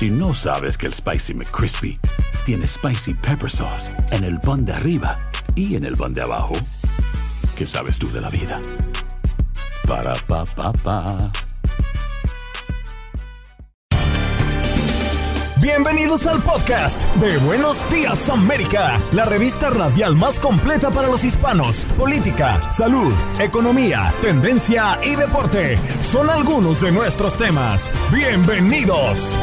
si no sabes que el Spicy McCrispy tiene Spicy Pepper Sauce en el pan de arriba y en el pan de abajo, ¿qué sabes tú de la vida? Para, pa, pa, pa. Bienvenidos al podcast de Buenos Días América, la revista radial más completa para los hispanos. Política, salud, economía, tendencia y deporte son algunos de nuestros temas. Bienvenidos.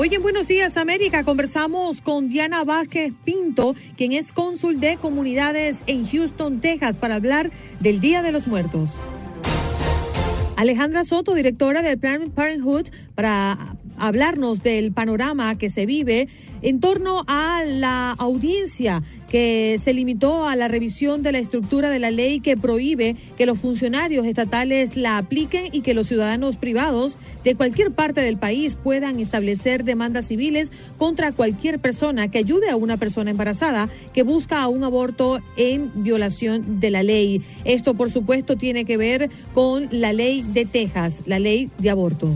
Hoy en Buenos Días América conversamos con Diana Vázquez Pinto, quien es cónsul de comunidades en Houston, Texas, para hablar del Día de los Muertos. Alejandra Soto, directora del Planned Parenthood, para hablarnos del panorama que se vive en torno a la audiencia que se limitó a la revisión de la estructura de la ley que prohíbe que los funcionarios estatales la apliquen y que los ciudadanos privados de cualquier parte del país puedan establecer demandas civiles contra cualquier persona que ayude a una persona embarazada que busca un aborto en violación de la ley. Esto, por supuesto, tiene que ver con la ley de Texas, la ley de aborto.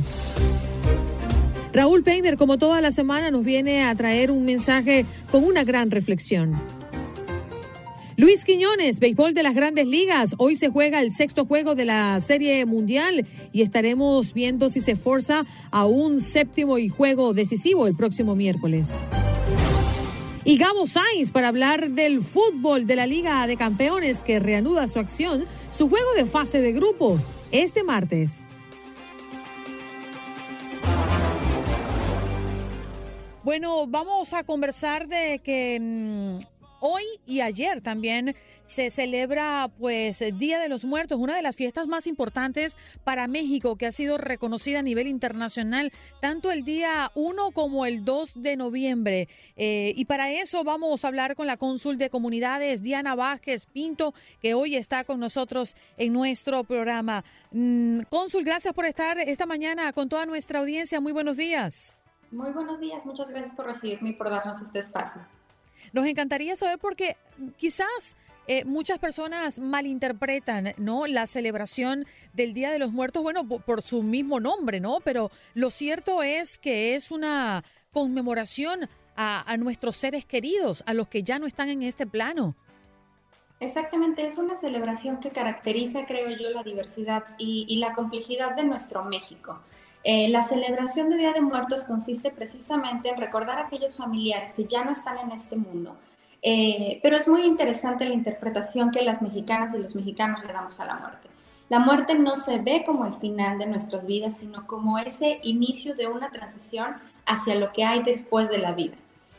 Raúl Peimer, como toda la semana, nos viene a traer un mensaje con una gran reflexión. Luis Quiñones, béisbol de las grandes ligas. Hoy se juega el sexto juego de la Serie Mundial y estaremos viendo si se forza a un séptimo y juego decisivo el próximo miércoles. Y Gabo Sainz para hablar del fútbol de la Liga de Campeones que reanuda su acción, su juego de fase de grupo este martes. Bueno, vamos a conversar de que mm, hoy y ayer también se celebra pues Día de los Muertos, una de las fiestas más importantes para México que ha sido reconocida a nivel internacional, tanto el día 1 como el 2 de noviembre. Eh, y para eso vamos a hablar con la cónsul de comunidades, Diana Vázquez Pinto, que hoy está con nosotros en nuestro programa. Mm, cónsul, gracias por estar esta mañana con toda nuestra audiencia. Muy buenos días. Muy buenos días, muchas gracias por recibirme y por darnos este espacio. Nos encantaría saber porque quizás eh, muchas personas malinterpretan, ¿no? La celebración del Día de los Muertos, bueno, por, su mismo nombre, ¿no? Pero lo cierto es que es una conmemoración a, nuestros seres queridos, a los que ya no están en este plano. Exactamente, es una celebración que caracteriza, creo yo, la diversidad y, y la complejidad de nuestro México. Eh, la celebración de Día de Muertos consiste precisamente en recordar a aquellos familiares que ya no están en este mundo, eh, pero es muy interesante la interpretación que las mexicanas y los mexicanos le damos a la muerte. La muerte no se ve como el final de nuestras vidas, sino como ese inicio de una transición hacia lo que hay después de la vida.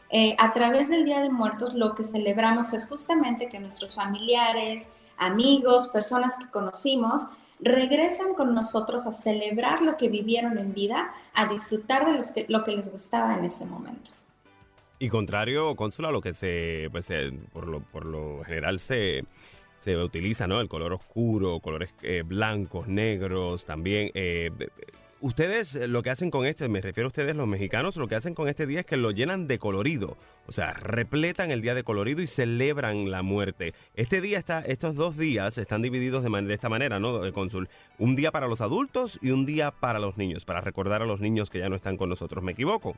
Eh, a través del Día de Muertos lo que celebramos es justamente que nuestros familiares, amigos, personas que conocimos, regresan con nosotros a celebrar lo que vivieron en vida, a disfrutar de los que, lo que les gustaba en ese momento. Y contrario, Cónsula, lo que se, pues, por, lo, por lo general se, se utiliza, ¿no? El color oscuro, colores eh, blancos, negros, también. Eh, ustedes eh, lo que hacen con este, me refiero a ustedes los mexicanos, lo que hacen con este día es que lo llenan de colorido. O sea, repletan el día de colorido y celebran la muerte. Este día está, estos dos días están divididos de, esta manera, ¿no, Cónsul? Un día para los adultos y un día para los niños, para recordar a los niños que ya no están con nosotros. ¿Me equivoco?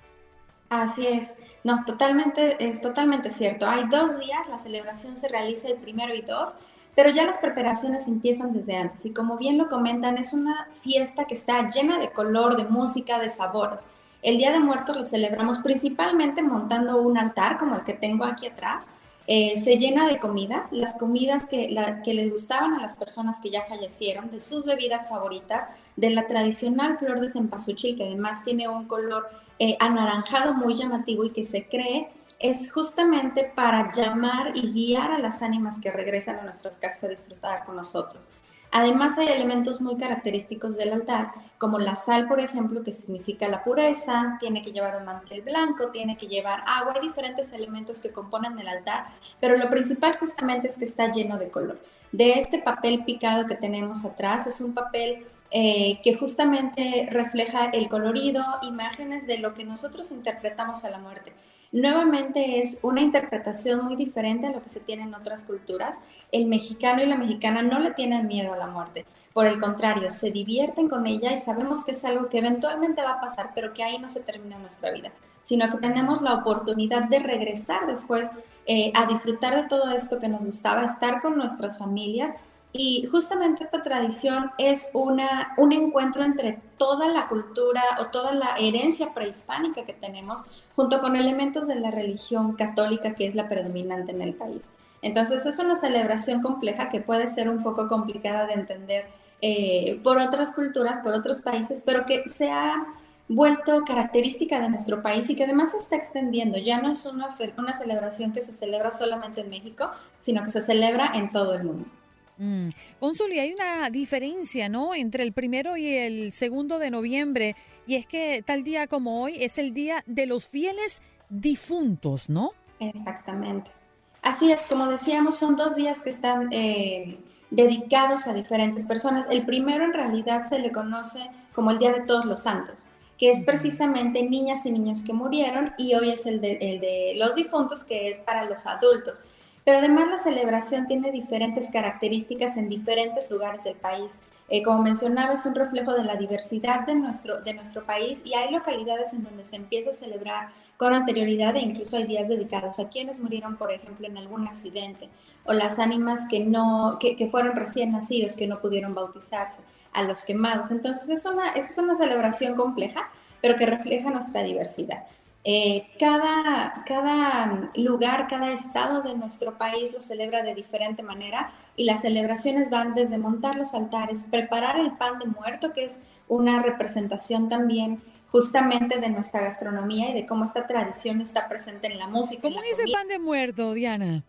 Así es, no, totalmente, es totalmente cierto. Hay dos días, la celebración se realiza el primero y dos, pero ya las preparaciones empiezan desde antes y como bien lo comentan, es una fiesta que está llena de color, de música, de sabores. El Día de Muertos lo celebramos principalmente montando un altar como el que tengo aquí atrás. Eh, se llena de comida, las comidas que, la, que les gustaban a las personas que ya fallecieron, de sus bebidas favoritas, de la tradicional flor de cempasúchil, que además tiene un color eh, anaranjado muy llamativo y que se cree es justamente para llamar y guiar a las ánimas que regresan a nuestras casas a disfrutar con nosotros. Además hay elementos muy característicos del altar, como la sal, por ejemplo, que significa la pureza, tiene que llevar un mantel blanco, tiene que llevar agua, hay diferentes elementos que componen el altar, pero lo principal justamente es que está lleno de color. De este papel picado que tenemos atrás, es un papel eh, que justamente refleja el colorido, imágenes de lo que nosotros interpretamos a la muerte. nuevamente es una interpretación muy diferente a lo que se tiene en otras culturas. El mexicano y la mexicana no le tienen miedo a la muerte. Por el contrario, se divierten con ella y sabemos que es algo que eventualmente va a pasar, pero que ahí no se termina nuestra vida, sino que tenemos la oportunidad de regresar después eh, a disfrutar de todo esto que nos gustaba, estar con nuestras familias y justamente esta tradición es una, un encuentro entre toda la cultura o toda la herencia prehispánica que tenemos, junto con elementos de la religión católica que es la predominante en el país. Entonces es una celebración compleja que puede ser un poco complicada de entender eh, por otras culturas, por otros países, pero que se ha vuelto característica de nuestro país y que además se está extendiendo. Ya no es una, una celebración que se celebra solamente en México, sino que se celebra en todo el mundo. Mm. Consul, y hay una diferencia, ¿no? Entre el primero y el segundo de noviembre, y es que tal día como hoy es el día de los fieles difuntos, ¿no? Exactamente. Así es, como decíamos, son dos días que están eh, dedicados a diferentes personas. El primero en realidad se le conoce como el Día de Todos los Santos, que es precisamente niñas y niños que murieron, y hoy es el de, el de los difuntos, que es para los adultos. Pero además la celebración tiene diferentes características en diferentes lugares del país. Eh, como mencionaba, es un reflejo de la diversidad de nuestro, de nuestro país y hay localidades en donde se empieza a celebrar con anterioridad e incluso hay días dedicados a quienes murieron, por ejemplo, en algún accidente o las ánimas que, no, que, que fueron recién nacidos, que no pudieron bautizarse, a los quemados. Entonces es una, es una celebración compleja, pero que refleja nuestra diversidad. Eh, cada, cada lugar, cada estado de nuestro país lo celebra de diferente manera y las celebraciones van desde montar los altares, preparar el pan de muerto, que es una representación también justamente de nuestra gastronomía y de cómo esta tradición está presente en la música. ¿Cómo es el pan de muerto, Diana?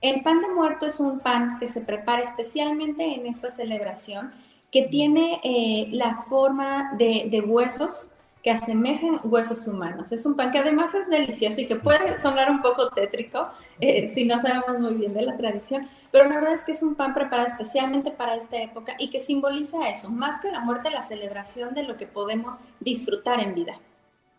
El pan de muerto es un pan que se prepara especialmente en esta celebración, que tiene eh, la forma de, de huesos, que asemejen huesos humanos. Es un pan que además es delicioso y que puede sonar un poco tétrico eh, si no sabemos muy bien de la tradición, pero la verdad es que es un pan preparado especialmente para esta época y que simboliza eso, más que la muerte, la celebración de lo que podemos disfrutar en vida.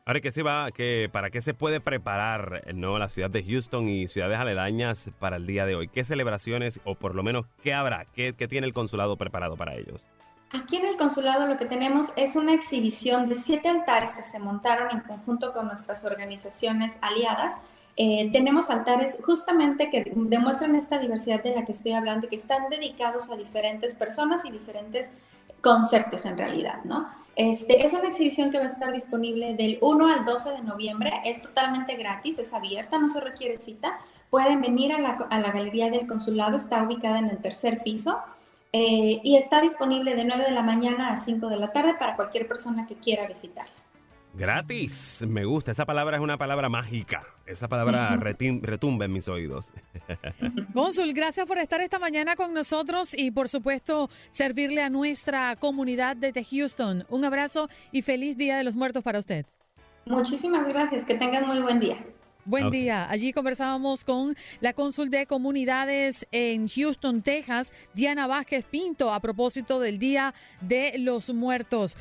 Ahora, ¿qué se va, que, ¿para qué se puede preparar ¿no? la ciudad de Houston y ciudades aledañas para el día de hoy? ¿Qué celebraciones o por lo menos qué habrá? ¿Qué, qué tiene el consulado preparado para ellos? Aquí en el consulado lo que tenemos es una exhibición de siete altares que se montaron en conjunto con nuestras organizaciones aliadas. Eh, tenemos altares justamente que demuestran esta diversidad de la que estoy hablando y que están dedicados a diferentes personas y diferentes conceptos en realidad, ¿no? Este, es una exhibición que va a estar disponible del 1 al 12 de noviembre, es totalmente gratis, es abierta, no se requiere cita. Pueden venir a la, a la galería del consulado, está ubicada en el tercer piso. Eh, y está disponible de 9 de la mañana a 5 de la tarde para cualquier persona que quiera visitarla. Gratis, me gusta, esa palabra es una palabra mágica, esa palabra retumba en mis oídos. Consul, gracias por estar esta mañana con nosotros y por supuesto servirle a nuestra comunidad desde Houston. Un abrazo y feliz Día de los Muertos para usted. Muchísimas gracias, que tengan muy buen día. Buen día. Allí conversábamos con la cónsul de comunidades en Houston, Texas, Diana Vázquez Pinto, a propósito del Día de los Muertos.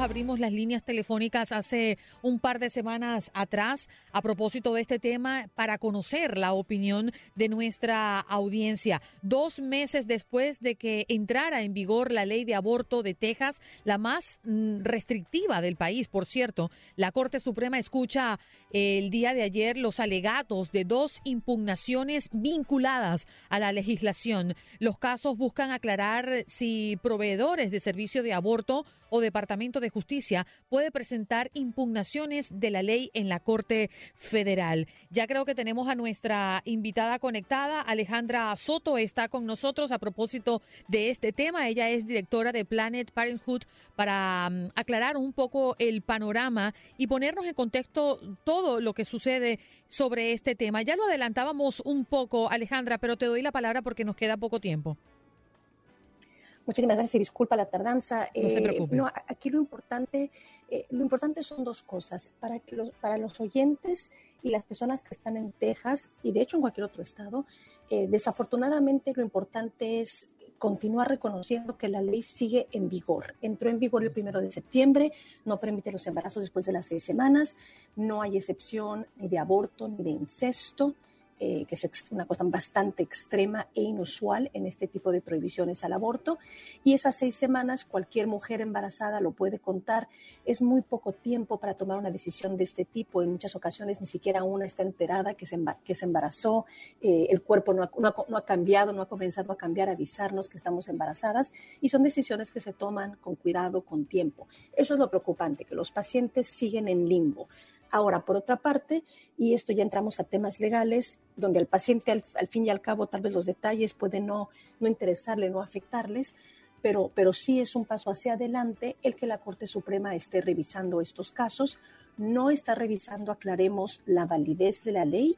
Abrimos las líneas telefónicas hace un par de semanas atrás a propósito de este tema para conocer la opinión de nuestra audiencia. Dos meses después de que entrara en vigor la ley de aborto de Texas, la más mm, restrictiva del país, por cierto, la Corte Suprema escucha el día de ayer los alegatos de dos impugnaciones vinculadas a la legislación. Los casos buscan aclarar si proveedores de servicio de aborto o Departamento de Justicia puede presentar impugnaciones de la ley en la Corte Federal. Ya creo que tenemos a nuestra invitada conectada, Alejandra Soto, está con nosotros a propósito de este tema. Ella es directora de Planet Parenthood para mm, aclarar un poco el panorama y ponernos en contexto todo lo que sucede sobre este tema. Ya lo adelantábamos un poco, Alejandra, pero te doy la palabra porque nos queda poco tiempo. Muchísimas gracias y disculpa la tardanza. No se eh, preocupe. no, aquí lo importante, eh, lo importante son dos cosas. Para, que los, para los oyentes y las personas que están en Texas y de hecho en cualquier otro estado, eh, desafortunadamente lo importante es continúa reconociendo que la ley sigue en vigor. Entró en vigor el primero de septiembre, no permite los embarazos después de las seis semanas, no hay excepción ni de aborto ni de incesto. Eh, que es una cosa bastante extrema e inusual en este tipo de prohibiciones al aborto. Y esas seis semanas, cualquier mujer embarazada lo puede contar. Es muy poco tiempo para tomar una decisión de este tipo. En muchas ocasiones ni siquiera una está enterada que se, que se embarazó, eh, el cuerpo no ha, no ha cambiado, no ha comenzado a cambiar, a avisarnos que estamos embarazadas. Y son decisiones que se toman con cuidado, con tiempo. Eso es lo preocupante, que los pacientes siguen en limbo. Ahora, por otra parte, y esto ya entramos a temas legales, donde al paciente al, fin y al cabo tal vez los detalles pueden no, no interesarle, no afectarles, pero, pero sí es un paso hacia adelante el que la Corte Suprema esté revisando estos casos. No está revisando, aclaremos, la validez de la ley,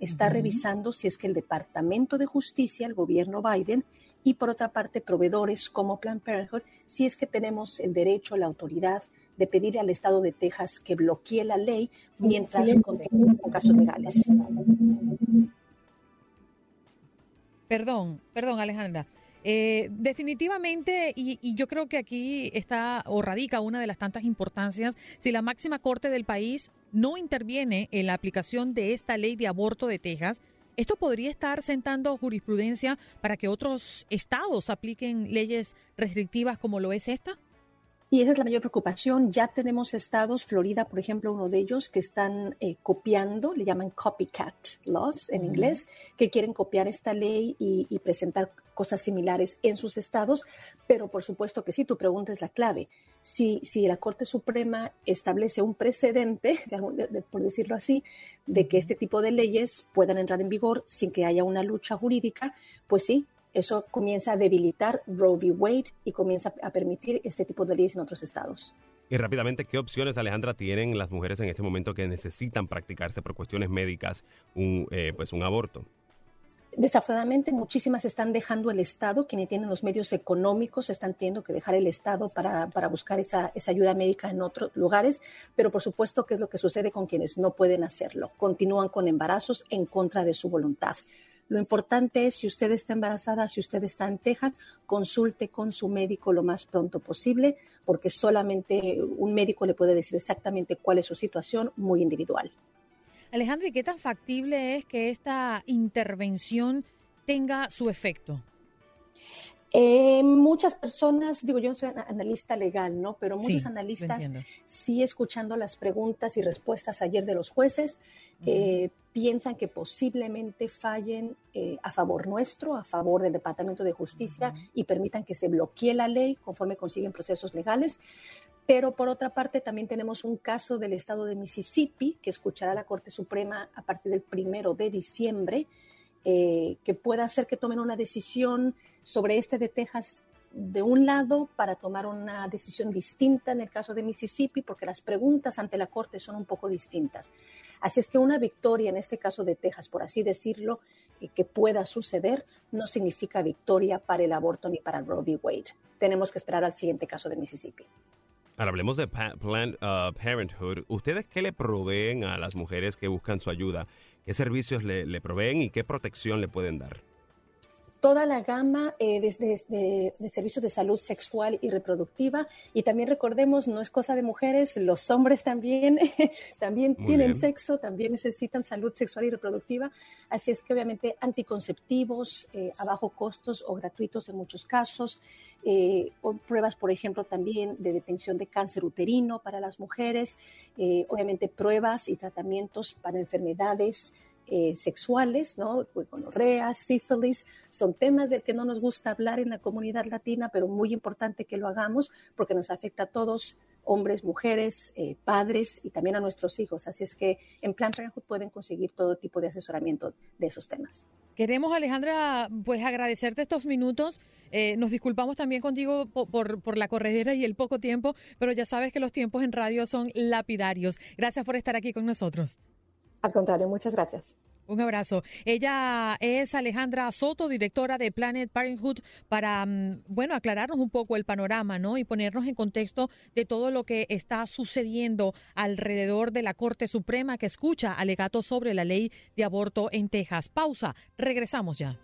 está revisando si es que el Departamento de Justicia, el gobierno Biden, y por otra parte proveedores como Planned Parenthood, si es que tenemos el derecho, la autoridad de pedir al Estado de Texas que bloquee la ley mientras con casos legales. Perdón, perdón, Alejandra. Eh, definitivamente, y, y, yo creo que aquí está o radica una de las tantas importancias, si la máxima corte del país no interviene en la aplicación de esta ley de aborto de Texas, esto podría estar sentando jurisprudencia para que otros estados apliquen leyes restrictivas como lo es esta. Y esa es la mayor preocupación. Ya tenemos estados, Florida, por ejemplo, uno de ellos, que están eh, copiando, le llaman copycat laws en inglés, que quieren copiar esta ley y, presentar cosas similares en sus estados. Pero por supuesto que sí, tu pregunta es la clave. Si, si la Corte Suprema establece un precedente, por decirlo así, de que este tipo de leyes puedan entrar en vigor sin que haya una lucha jurídica, pues sí, eso comienza a debilitar Roe v. Wade y comienza a permitir este tipo de leyes en otros estados. Y rápidamente, ¿qué opciones, Alejandra, tienen las mujeres en este momento que necesitan practicarse por cuestiones médicas un, eh, pues un aborto? Desafortunadamente, muchísimas están dejando el Estado, quienes tienen los medios económicos están teniendo que dejar el Estado para, para buscar esa, esa, ayuda médica en otros lugares, pero por supuesto, ¿qué es lo que sucede con quienes no pueden hacerlo? Continúan con embarazos en contra de su voluntad. Lo importante es, si usted está embarazada, si usted está en Texas, consulte con su médico lo más pronto posible, porque solamente un médico le puede decir exactamente cuál es su situación muy individual. Alejandra, ¿y qué tan factible es que esta intervención tenga su efecto? Eh, muchas personas, digo, yo no soy analista legal, ¿no? Pero muchos analistas, sí escuchando las preguntas y respuestas ayer de los jueces, eh, piensan que posiblemente fallen eh, a favor nuestro, a favor del Departamento de Justicia y permitan que se bloquee la ley conforme consiguen procesos legales. Pero por otra parte, también tenemos un caso del estado de Mississippi que escuchará la Corte Suprema a partir del primero de diciembre, que pueda hacer que tomen una decisión sobre este de Texas de un lado para tomar una decisión distinta en el caso de Mississippi, porque las preguntas ante la Corte son un poco distintas. Así es que una victoria en este caso de Texas, por así decirlo, eh, que pueda suceder, no significa victoria para el aborto ni para Roe v. Wade. Tenemos que esperar al siguiente caso de Mississippi. Ahora hablemos de Planned uh, Parenthood. ¿Ustedes qué le proveen a las mujeres que buscan su ayuda? ¿Qué servicios le proveen y qué protección le pueden dar? Toda la gama eh, de, servicios de salud sexual y reproductiva. Y también recordemos, no es cosa de mujeres, los hombres también, también tienen sexo, también necesitan salud sexual y reproductiva. Así es que obviamente anticonceptivos eh, a bajo costos o gratuitos en muchos casos, eh, pruebas, por ejemplo, también de detención de cáncer uterino para las mujeres, obviamente pruebas y tratamientos para enfermedades eh, sexuales, ¿no? Gonorrea, sífilis, son temas del que no nos gusta hablar en la comunidad latina, pero muy importante que lo hagamos porque nos afecta a todos, hombres, mujeres, eh, padres y también a nuestros hijos. Así es que en Plan Parenthood pueden conseguir todo tipo de asesoramiento de esos temas. Queremos, Alejandra, pues agradecerte estos minutos. Eh, nos disculpamos también contigo por, por, la corredera y el poco tiempo, pero ya sabes que los tiempos en radio son lapidarios. Gracias por estar aquí con nosotros. Al contrario, muchas gracias. Un abrazo. Ella es Alejandra Soto, directora de Planet Parenthood, para, mm, bueno, aclararnos un poco el panorama, ¿no? Y ponernos en contexto de todo lo que está sucediendo alrededor de la Corte Suprema que escucha alegatos sobre la ley de aborto en Texas. Pausa. Regresamos ya.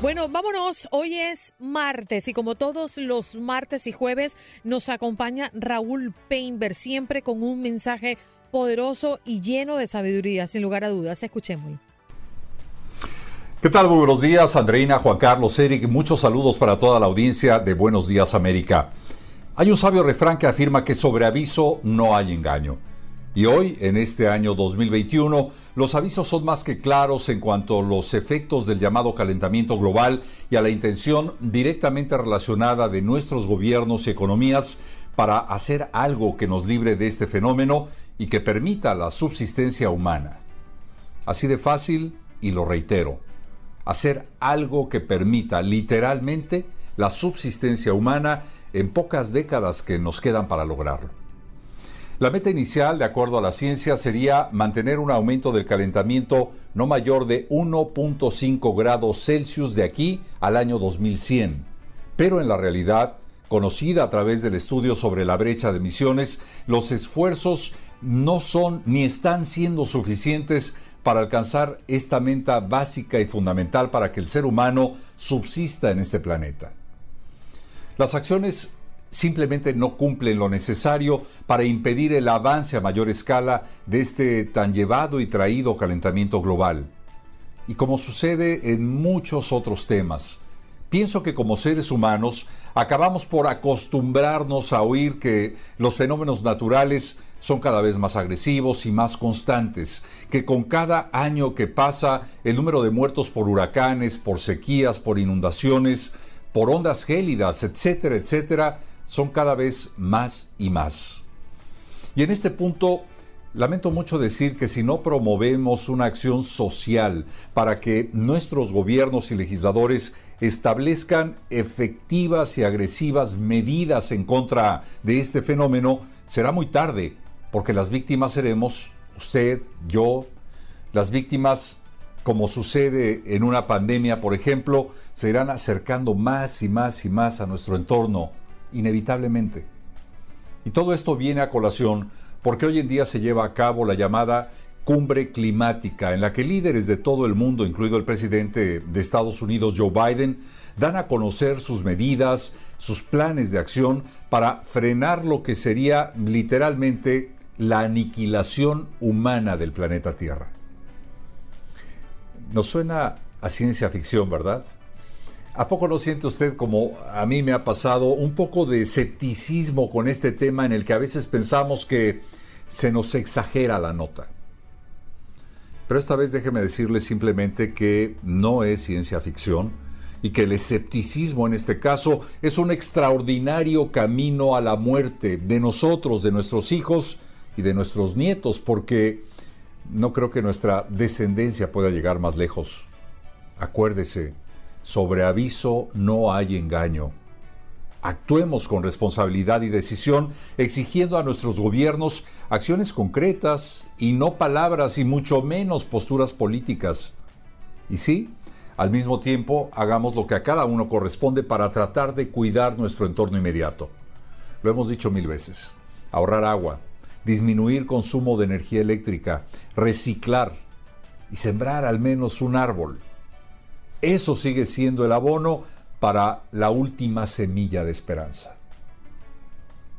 Bueno, vámonos. Hoy es martes y como todos los martes y jueves nos acompaña Raúl Peinber, siempre con un mensaje poderoso y lleno de sabiduría, sin lugar a dudas. Escuchémoslo. ¿Qué tal? Muy buenos días, Andreina, Juan Carlos, Eric. Muchos saludos para toda la audiencia de Buenos Días América. Hay un sabio refrán que afirma que sobre aviso no hay engaño. Y hoy, en este año 2021, los avisos son más que claros en cuanto a los efectos del llamado calentamiento global y a la intención directamente relacionada de nuestros gobiernos y economías para hacer algo que nos libre de este fenómeno y que permita la subsistencia humana. Así de fácil, y lo reitero, hacer algo que permita literalmente la subsistencia humana en pocas décadas que nos quedan para lograrlo. La meta inicial, de acuerdo a la ciencia, sería mantener un aumento del calentamiento no mayor de 1.5 grados Celsius de aquí al año 2100. Pero en la realidad, conocida a través del estudio sobre la brecha de emisiones, los esfuerzos no son ni están siendo suficientes para alcanzar esta meta básica y fundamental para que el ser humano subsista en este planeta. Las acciones simplemente no cumplen lo necesario para impedir el avance a mayor escala de este tan llevado y traído calentamiento global. Y como sucede en muchos otros temas, pienso que como seres humanos acabamos por acostumbrarnos a oír que los fenómenos naturales son cada vez más agresivos y más constantes, que con cada año que pasa el número de muertos por huracanes, por sequías, por inundaciones, por ondas gélidas, etcétera, etcétera, son cada vez más y más. Y en este punto, lamento mucho decir que si no promovemos una acción social para que nuestros gobiernos y legisladores establezcan efectivas y agresivas medidas en contra de este fenómeno, será muy tarde, porque las víctimas seremos usted, yo, las víctimas como sucede en una pandemia, por ejemplo, se irán acercando más y más y más a nuestro entorno inevitablemente. Y todo esto viene a colación porque hoy en día se lleva a cabo la llamada cumbre climática, en la que líderes de todo el mundo, incluido el presidente de Estados Unidos, Joe Biden, dan a conocer sus medidas, sus planes de acción para frenar lo que sería literalmente la aniquilación humana del planeta Tierra. Nos suena a ciencia ficción, ¿verdad? ¿A poco no siente usted, como a mí me ha pasado, un poco de escepticismo con este tema en el que a veces pensamos que se nos exagera la nota? Pero esta vez déjeme decirle simplemente que no es ciencia ficción y que el escepticismo en este caso es un extraordinario camino a la muerte de nosotros, de nuestros hijos y de nuestros nietos, porque no creo que nuestra descendencia pueda llegar más lejos. Acuérdese, sobre aviso no hay engaño. Actuemos con responsabilidad y decisión, exigiendo a nuestros gobiernos acciones concretas y no palabras y mucho menos posturas políticas. Y sí, al mismo tiempo, hagamos lo que a cada uno corresponde para tratar de cuidar nuestro entorno inmediato. Lo hemos dicho mil veces. Ahorrar agua, disminuir consumo de energía eléctrica, reciclar y sembrar al menos un árbol. Eso sigue siendo el abono para la última semilla de esperanza.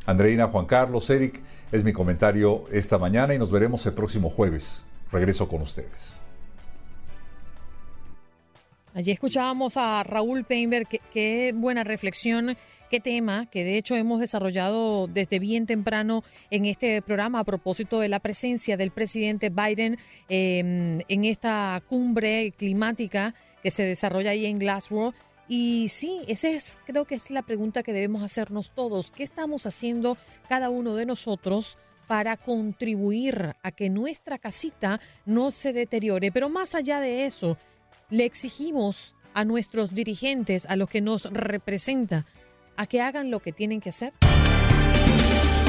Andreina, Juan Carlos, Eric, es mi comentario esta mañana y nos veremos el próximo jueves. Regreso con ustedes. Allí escuchábamos a Raúl Peinberg, qué, buena reflexión, qué tema que de hecho hemos desarrollado desde bien temprano en este programa a propósito de la presencia del presidente Biden em, en esta cumbre climática que se desarrolla ahí en Glasgow. Y sí, esa es, creo que es la pregunta que debemos hacernos todos. ¿Qué estamos haciendo cada uno de nosotros para contribuir a que nuestra casita no se deteriore? Pero más allá de eso, le exigimos a nuestros dirigentes, a los que nos representa, a que hagan lo que tienen que hacer.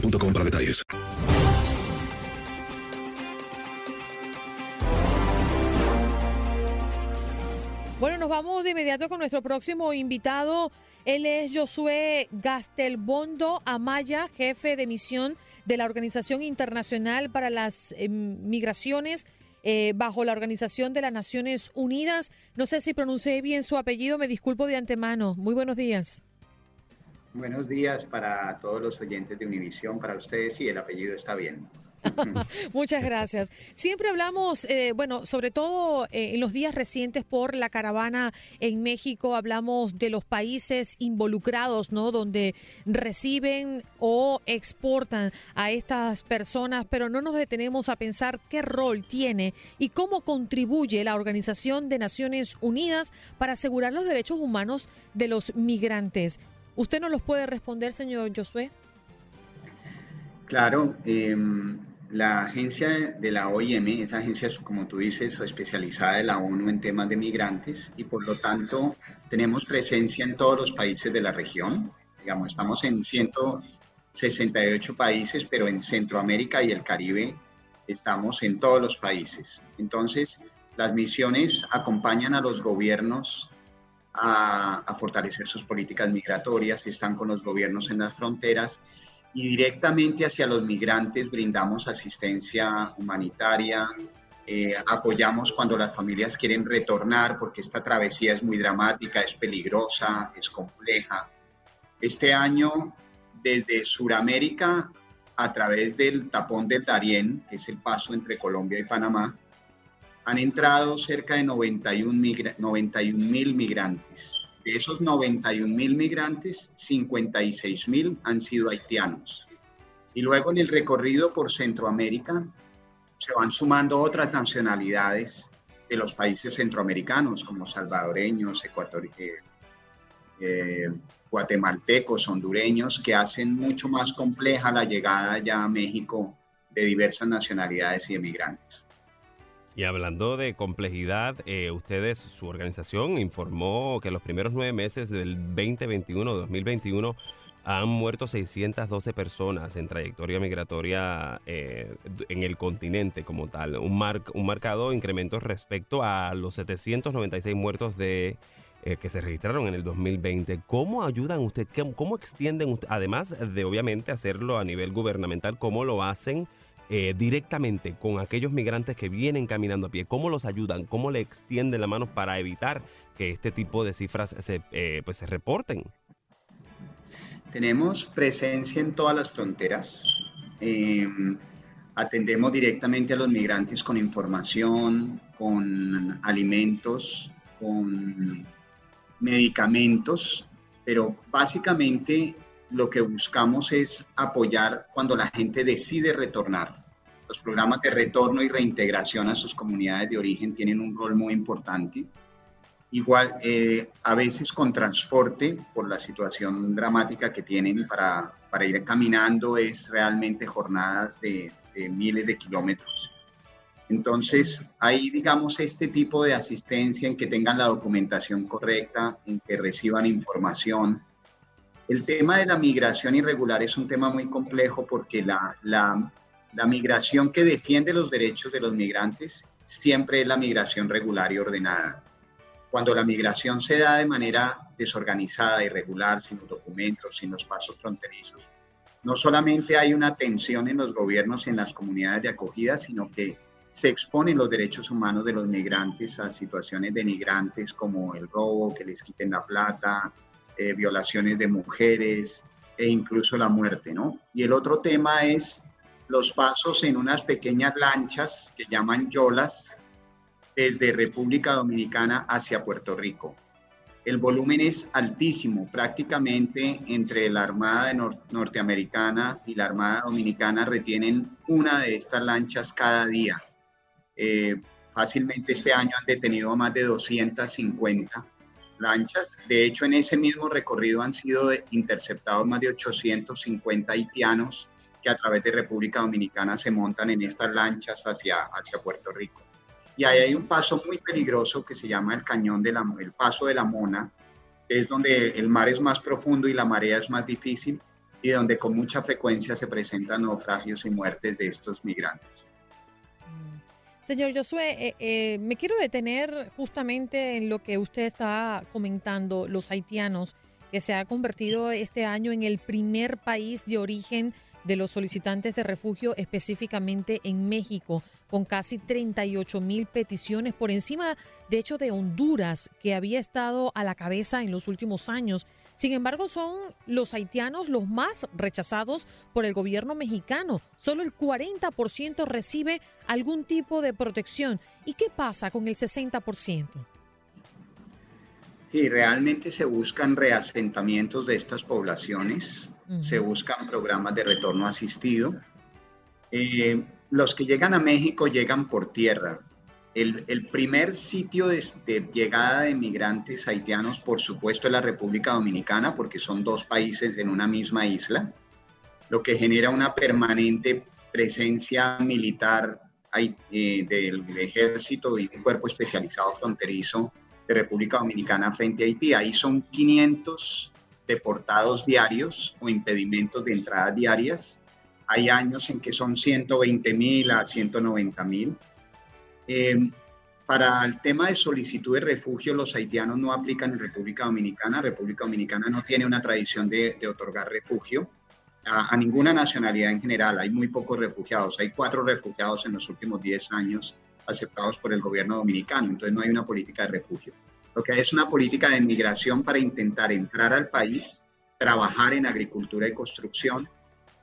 para detalles. Bueno, nos vamos de inmediato con nuestro próximo invitado. Él es Josué Gastelbondo Amaya, jefe de misión de la Organización Internacional para las eh, Migraciones eh, bajo la Organización de las Naciones Unidas. No sé si pronuncié bien su apellido, me disculpo de antemano. Muy buenos días. Buenos días para todos los oyentes de Univisión, para ustedes sí, el apellido está bien. Muchas gracias. Siempre hablamos, eh, bueno, sobre todo eh, en los días recientes por la caravana en México, hablamos de los países involucrados, ¿no? Donde reciben o exportan a estas personas, pero no nos detenemos a pensar qué rol tiene y cómo contribuye la Organización de Naciones Unidas para asegurar los derechos humanos de los migrantes. ¿Usted no los puede responder, señor Josué? Claro, em, la agencia de la OIM, esa agencia, como tú dices, especializada de la ONU en temas de migrantes y por lo tanto tenemos presencia en todos los países de la región. Digamos, estamos en 168 países, pero en Centroamérica y el Caribe estamos en todos los países. Entonces, las misiones acompañan a los gobiernos a, fortalecer sus políticas migratorias, están con los gobiernos en las fronteras y directamente hacia los migrantes brindamos asistencia humanitaria, eh, apoyamos cuando las familias quieren retornar porque esta travesía es muy dramática, es peligrosa, es compleja. Este año, desde Sudamérica, a través del tapón de Darién, que es el paso entre Colombia y Panamá, han entrado cerca de 91 mil 91 migrantes de esos 91 mil migrantes, 56 mil han sido haitianos. Y luego en el recorrido por Centroamérica se van sumando otras nacionalidades de los países centroamericanos, como salvadoreños, ecuatorianos, eh, eh, guatemaltecos, hondureños, que hacen mucho más compleja la llegada ya a México de diversas nacionalidades y emigrantes. Y hablando de complejidad, eh, ustedes, su organización informó que los primeros nueve meses del 2021-2021 han muerto 612 personas en trayectoria migratoria eh, en el continente como tal, un, mar, un marcado incremento respecto a los 796 muertos de eh, que se registraron en el 2020. ¿Cómo ayudan ustedes? ¿Cómo extienden, además de obviamente hacerlo a nivel gubernamental, cómo lo hacen? Eh, directamente con aquellos migrantes que vienen caminando a pie? ¿Cómo los ayudan? ¿Cómo le extienden la mano para evitar que este tipo de cifras se, eh, pues se reporten? Tenemos presencia en todas las fronteras. Em, atendemos directamente a los migrantes con información, con alimentos, con medicamentos, pero básicamente lo que buscamos es apoyar cuando la gente decide retornar. Los programas de retorno y reintegración a sus comunidades de origen tienen un rol muy importante. Igual, eh, a veces con transporte, por la situación dramática que tienen para, para ir caminando, es realmente jornadas de, de miles de kilómetros. Entonces, hay, digamos, este tipo de asistencia en que tengan la documentación correcta, en que reciban información, el tema de la migración irregular es un tema muy complejo porque la, la, la, migración que defiende los derechos de los migrantes siempre es la migración regular y ordenada. Cuando la migración se da de manera desorganizada, irregular, sin los documentos, sin los pasos fronterizos, no solamente hay una tensión en los gobiernos y en las comunidades de acogida, sino que se exponen los derechos humanos de los migrantes a situaciones denigrantes como el robo, que les quiten la plata, eh, violaciones de mujeres e incluso la muerte, ¿no? Y el otro tema es los pasos en unas pequeñas lanchas que llaman yolas desde República Dominicana hacia Puerto Rico. el volumen es altísimo, prácticamente entre la Armada norteamericana y la Armada Dominicana retienen una de estas lanchas cada día. Eh, fácilmente este año han detenido más de 250 lanchas. De hecho, en ese mismo recorrido han sido interceptados más de 850 haitianos que a través de República Dominicana se montan en estas lanchas hacia, hacia Puerto Rico. Y ahí hay un paso muy peligroso que se llama el cañón de la, el paso de la Mona, que es donde el mar es más profundo y la marea es más difícil y donde con mucha frecuencia se presentan naufragios y muertes de estos migrantes. Mm. Señor Josué, eh, eh, me quiero detener justamente en lo que usted está comentando, los haitianos, que se ha convertido este año en el primer país de origen de los solicitantes de refugio, específicamente en México con casi 38 mil peticiones por encima, de hecho, de Honduras, que había estado a la cabeza en los últimos años. Sin embargo, son los haitianos los más rechazados por el gobierno mexicano. Solo el 40% recibe algún tipo de protección. ¿Y qué pasa con el 60%? Sí, realmente se buscan reasentamientos de estas poblaciones, se buscan programas de retorno asistido. Eh, los que llegan a México llegan por tierra. El, primer sitio de, llegada de migrantes haitianos, por supuesto, es la República Dominicana, porque son dos países en una misma isla, lo que genera una permanente presencia militar eh, del ejército y un cuerpo especializado fronterizo de República Dominicana frente a Haití. Ahí son 500 deportados diarios o impedimentos de entrada diarias hay años en que son 120 mil a 190 mil. Eh, para el tema de solicitud de refugio, los haitianos no aplican en República Dominicana. República Dominicana no tiene una tradición de, otorgar refugio a, ninguna nacionalidad en general. Hay muy pocos refugiados. Hay cuatro refugiados en los últimos 10 años aceptados por el gobierno dominicano. Entonces no hay una política de refugio. Lo que hay es una política de migración para intentar entrar al país, trabajar en agricultura y construcción,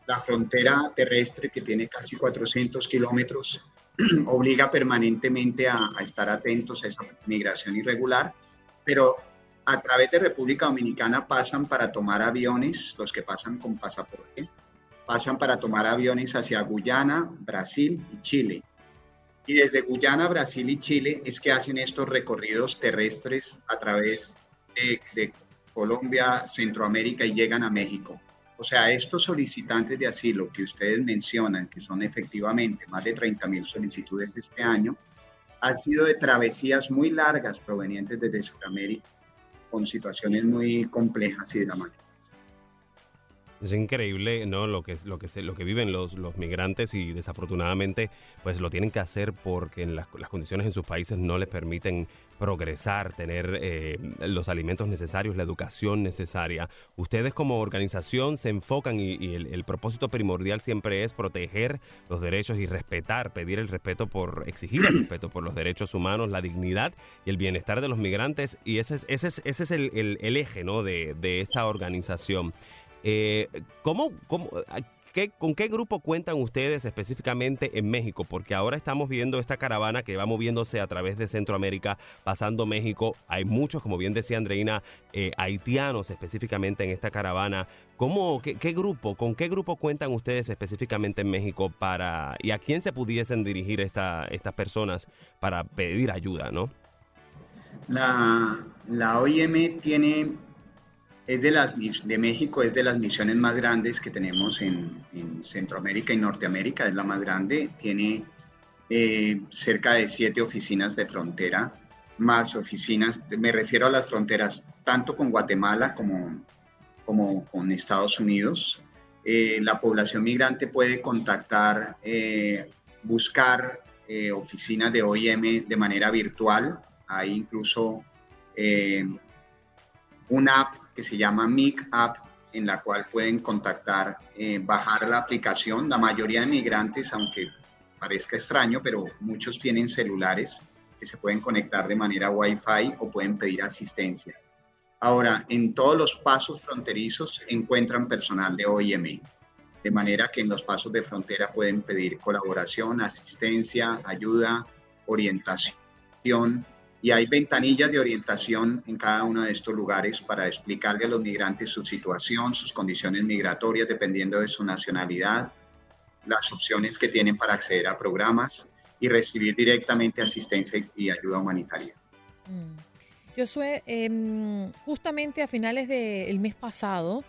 la frontera terrestre, que tiene casi 400 kilómetros, obliga permanentemente a, estar atentos a esa migración irregular, pero a través de República Dominicana pasan para tomar aviones, los que pasan con pasaporte, pasan para tomar aviones hacia Guyana, Brasil y Chile. Y desde Guyana, Brasil y Chile es que hacen estos recorridos terrestres a través de, Colombia, Centroamérica y llegan a México. O sea, estos solicitantes de asilo que ustedes mencionan, que son efectivamente más de 30 mil solicitudes este año, han sido de travesías muy largas provenientes desde Sudamérica, con situaciones muy complejas y dramáticas. Es increíble, ¿no? Lo que, lo que, lo que viven los, los migrantes y desafortunadamente pues lo tienen que hacer porque en las, las condiciones en sus países no les permiten progresar, tener eh, los alimentos necesarios, la educación necesaria. Ustedes como organización se enfocan y, el, propósito primordial siempre es proteger los derechos y respetar, pedir el respeto por, exigir el respeto por los derechos humanos, la dignidad y el bienestar de los migrantes. Y ese es, ese es, ese es el, el, eje ¿no? de, de esta organización. Eh, ¿cómo, cómo, ¿Con qué grupo cuentan ustedes específicamente en México? Porque ahora estamos viendo esta caravana que va moviéndose a través de Centroamérica, pasando México. Hay muchos, como bien decía Andreina, eh, haitianos específicamente en esta caravana. ¿Cómo, qué, grupo, con qué grupo cuentan ustedes específicamente en México para y a quién se pudiesen dirigir esta, estas personas para pedir ayuda, no? La, la OIM tiene es de, las, de México es de las misiones más grandes que tenemos en, Centroamérica y Norteamérica, es la más grande, tiene eh, cerca de siete oficinas de frontera, más oficinas, me refiero a las fronteras tanto con Guatemala como, como con Estados Unidos. Eh, la población migrante puede contactar, eh, buscar oficinas de OIM de manera virtual, hay incluso una app que se llama MIC App, en la cual pueden contactar, eh, bajar la aplicación. La mayoría de migrantes, aunque parezca extraño, pero muchos tienen celulares que se pueden conectar de manera Wi-Fi o pueden pedir asistencia. Ahora, en todos los pasos fronterizos encuentran personal de OIM, de manera que en los pasos de frontera pueden pedir colaboración, asistencia, ayuda, orientación y hay ventanillas de orientación en cada uno de estos lugares para explicarle a los migrantes su situación, sus condiciones migratorias, dependiendo de su nacionalidad, las opciones que tienen para acceder a programas y recibir directamente asistencia y ayuda humanitaria. Mm. Josué, em, justamente a finales del mes pasado,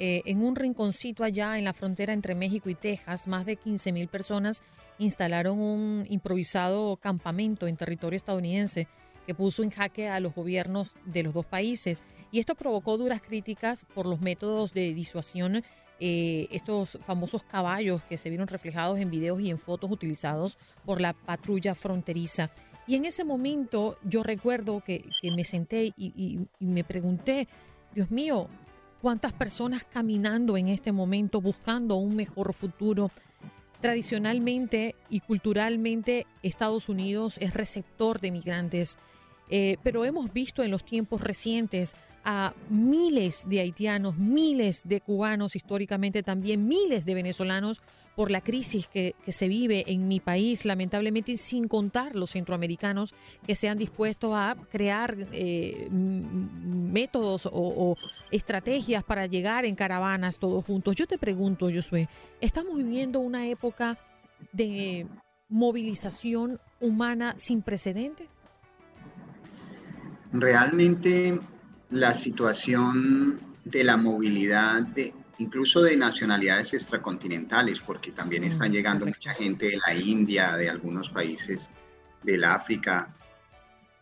eh, en un rinconcito allá en la frontera entre México y Texas, más de 15 mil personas instalaron un improvisado campamento en territorio estadounidense que puso en jaque a los gobiernos de los dos países. Y esto provocó duras críticas por los métodos de disuasión, eh, estos famosos caballos que se vieron reflejados en videos y en fotos utilizados por la patrulla fronteriza. Y en ese momento yo recuerdo que, me senté y, me pregunté, Dios mío, ¿cuántas personas caminando en este momento buscando un mejor futuro? Tradicionalmente y culturalmente Estados Unidos es receptor de migrantes, eh, pero hemos visto en los tiempos recientes a miles de haitianos, miles de cubanos históricamente también, miles de venezolanos por la crisis que, se vive en mi país, lamentablemente, sin contar los centroamericanos que se han dispuesto a crear eh, métodos o, estrategias para llegar en caravanas todos juntos. Yo te pregunto, Josué, ¿estamos viviendo una época de movilización humana sin precedentes? Realmente la situación de la movilidad de, incluso de nacionalidades extracontinentales, porque también mm, están llegando mucha gente de la India, de algunos países del África.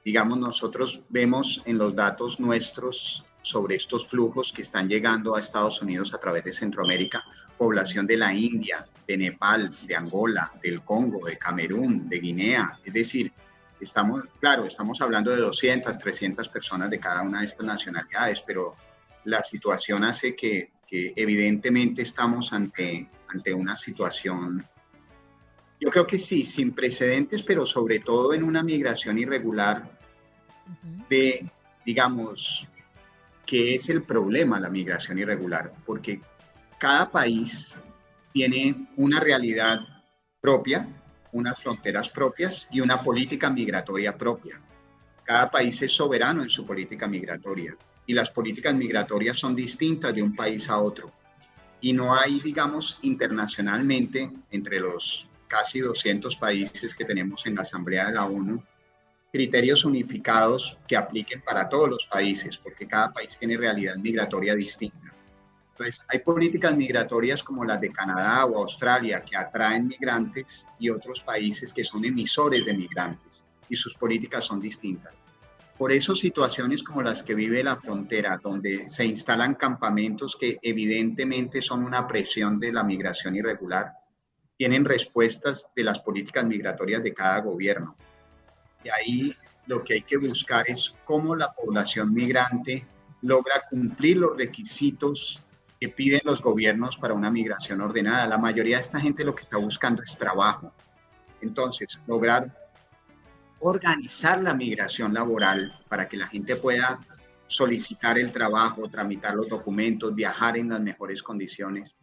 Digamos, nosotros vemos en los datos nuestros sobre estos flujos que están llegando a Estados Unidos a través de Centroamérica, población de la India, de Nepal, de Angola, del Congo, de Camerún, de Guinea. Es decir, estamos, claro, estamos hablando de 200, 300 personas de cada una de estas nacionalidades, pero la situación hace que evidentemente estamos ante, ante una situación, yo creo que sí, sin precedentes, pero sobre todo en una migración irregular de, digamos, que es el problema la migración irregular, porque cada país tiene una realidad propia, unas fronteras propias y una política migratoria propia. Cada país es soberano en su política migratoria y las políticas migratorias son distintas de un país a otro. Y no hay, digamos, internacionalmente, entre los casi 200 países que tenemos en la Asamblea de la ONU, criterios unificados que apliquen para todos los países, porque cada país tiene realidad migratoria distinta. Entonces, hay políticas migratorias como las de Canadá o Australia que atraen migrantes y otros países que son emisores de migrantes y sus políticas son distintas. Por eso situaciones como las que vive la frontera, donde se instalan campamentos que evidentemente son una presión de la migración irregular, tienen respuestas de las políticas migratorias de cada gobierno. Y ahí lo que hay que buscar es cómo la población migrante logra cumplir los requisitos que piden los gobiernos para una migración ordenada. La mayoría de esta gente lo que está buscando es trabajo. Entonces, lograr organizar la migración laboral para que la gente pueda solicitar el trabajo, tramitar los documentos, viajar en las mejores condiciones.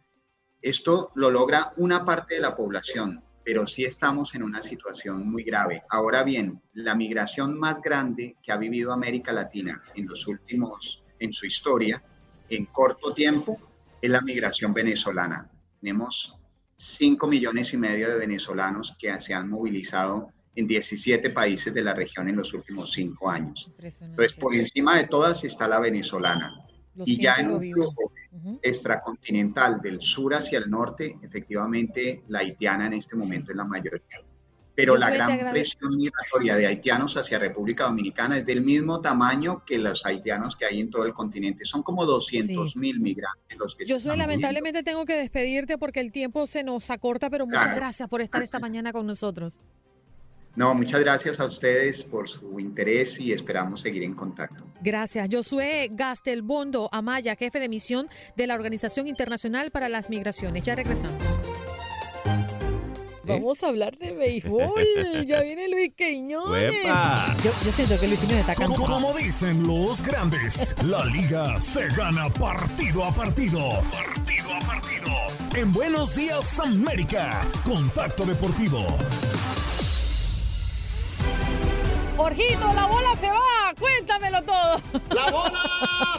Esto lo logra una parte de la población, pero sí estamos en una situación muy grave. Ahora bien, la migración más grande que ha vivido América Latina en los últimos, en su historia, en corto tiempo, es la migración venezolana. Tenemos 5 millones y medio de venezolanos que se han movilizado en 17 países de la región en los últimos cinco años. Entonces, por encima de todas está la venezolana. y ya en un flujo extracontinental del sur hacia el norte, efectivamente, la haitiana en este momento es la mayoría. Pero la gran presión migratoria de haitianos hacia República Dominicana es del mismo tamaño que los haitianos que hay en todo el continente. Son como 200 mil migrantes los que Yo soy lamentablemente tengo que despedirte porque el tiempo se nos acorta, pero muchas gracias por estar esta mañana con nosotros. No, muchas gracias a ustedes por su interés y esperamos seguir en contacto. Gracias. Josué Gastelbondo Amaya, jefe de misión de la Organización Internacional para las Migraciones. Ya regresamos. Vamos a hablar de béisbol. ya viene Luis Quiñones. Yo, yo, siento que Luis Quiñones está cansado. Como, dicen los grandes, la liga se gana partido a partido. Partido a partido. En Buenos Días América. Contacto Deportivo. Jorgito, la bola se va. Cuéntamelo todo. La bola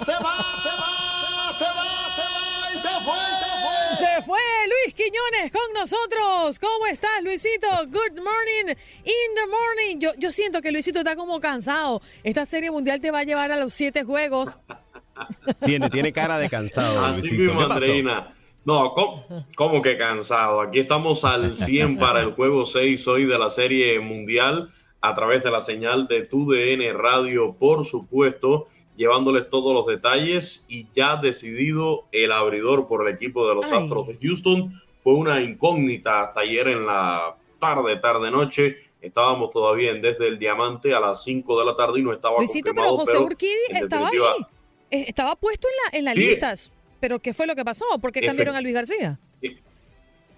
se va, se va, se va, se va y se fue, se fue. Se fue Luis Quiñones con nosotros. ¿Cómo estás, Luisito? Good morning in the morning. Yo, yo siento que Luisito está como cansado. Esta serie mundial te va a llevar a los siete juegos. Tiene, tiene cara de cansado. Así Luisito. mismo. Andreina. No, ¿cómo, cómo que cansado? Aquí estamos al 100 para el juego 6 hoy de la Serie Mundial a través de la señal de TUDN Radio, por supuesto, llevándoles todos los detalles y ya decidido el abridor por el equipo de los Ay. Astros de Houston. Fue una incógnita hasta ayer en la tarde, tarde, noche. Estábamos todavía en Desde el Diamante a las 5 de la tarde y no estaba Luisito, pero José Urquidi estaba ahí. Eh, Estaba puesto en la, en la Sí. lista. Pero ¿qué fue lo que pasó? ¿Por qué cambiaron a Luis García?